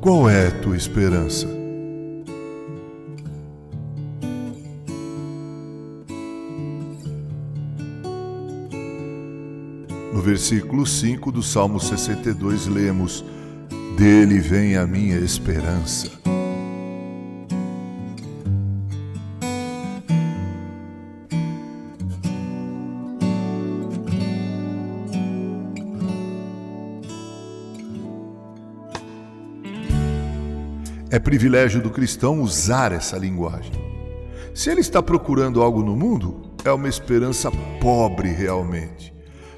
Qual é tua esperança? No versículo 5 do Salmo 62, lemos: Dele vem a minha esperança. É privilégio do cristão usar essa linguagem. Se ele está procurando algo no mundo, é uma esperança pobre realmente.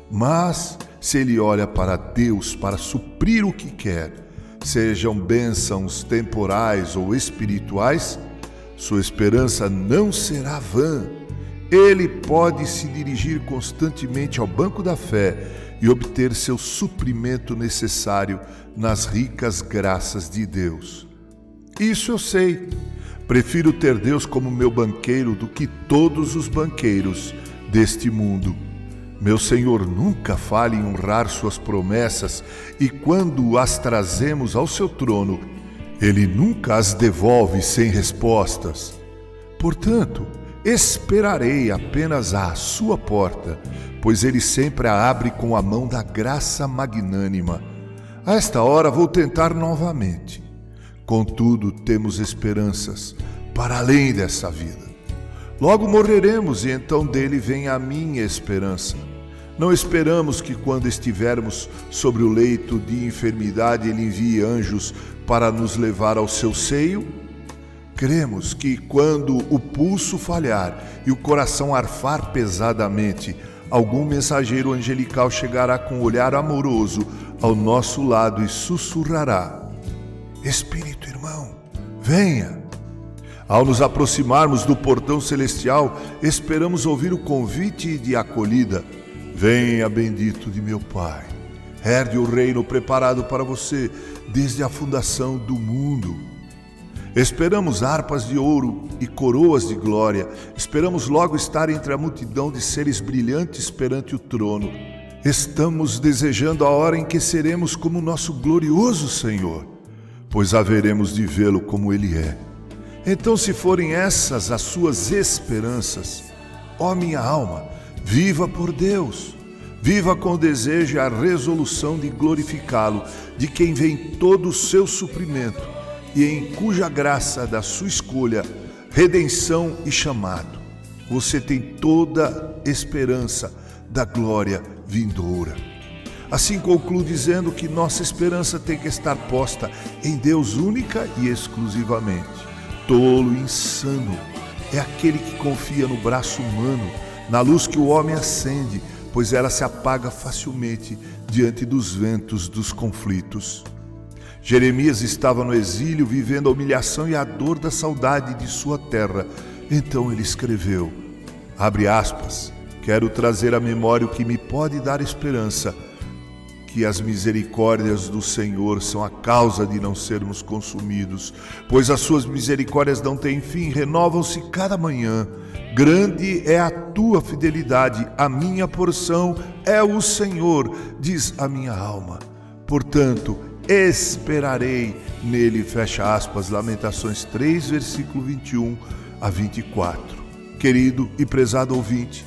Mas se ele olha para Deus para suprir o que quer, sejam bênçãos temporais ou espirituais, sua esperança não será vã. Ele pode se dirigir constantemente ao banco da fé e obter seu suprimento necessário nas ricas graças de Deus. Isso eu sei. Prefiro ter Deus como meu banqueiro do que todos os banqueiros deste mundo. Meu Senhor nunca falha em honrar suas promessas e quando as trazemos ao seu trono, ele nunca as devolve sem respostas. Portanto, esperarei apenas à sua porta, pois ele sempre a abre com a mão da graça magnânima. A esta hora vou tentar novamente. Contudo, temos esperanças para além dessa vida. Logo morreremos e então dele vem a minha esperança. Não esperamos que quando estivermos sobre o leito de enfermidade ele envie anjos para nos levar ao seu seio? Cremos que quando o pulso falhar e o coração arfar pesadamente, algum mensageiro angelical chegará com um olhar amoroso ao nosso lado e sussurrará: Espírito irmão, venha. Ao nos aproximarmos do portão celestial, esperamos ouvir o convite de acolhida. Venha, bendito de meu Pai. Herde o reino preparado para você desde a fundação do mundo. Esperamos harpas de ouro e coroas de glória. Esperamos logo estar entre a multidão de seres brilhantes perante o trono. Estamos desejando a hora em que seremos como nosso glorioso Senhor pois haveremos de vê-lo como ele é. Então, se forem essas as suas esperanças, ó minha alma, viva por Deus. Viva com desejo a resolução de glorificá-lo, de quem vem todo o seu suprimento e em cuja graça da sua escolha, redenção e chamado, você tem toda esperança da glória vindoura. Assim concluo dizendo que nossa esperança tem que estar posta em Deus única e exclusivamente. Tolo e insano é aquele que confia no braço humano, na luz que o homem acende, pois ela se apaga facilmente diante dos ventos dos conflitos. Jeremias estava no exílio, vivendo a humilhação e a dor da saudade de sua terra. Então ele escreveu: Abre aspas, quero trazer à memória o que me pode dar esperança que as misericórdias do Senhor são a causa de não sermos consumidos, pois as suas misericórdias não têm fim, renovam-se cada manhã. Grande é a tua fidelidade, a minha porção é o Senhor, diz a minha alma. Portanto, esperarei nele, fecha aspas, Lamentações 3, versículo 21 a 24. Querido e prezado ouvinte,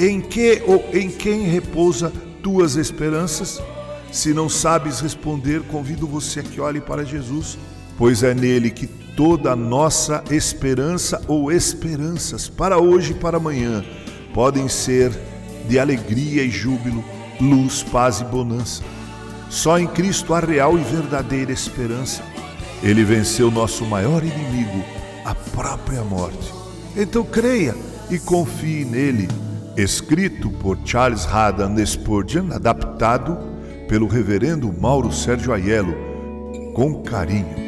em que ou em quem repousa tuas esperanças? Se não sabes responder, convido você a que olhe para Jesus, pois é nele que toda a nossa esperança ou esperanças para hoje e para amanhã podem ser de alegria e júbilo, luz, paz e bonança. Só em Cristo há real e verdadeira esperança. Ele venceu nosso maior inimigo, a própria morte. Então creia e confie nele escrito por Charles Haddon Spurgeon, adaptado pelo reverendo Mauro Sérgio Aiello, com carinho.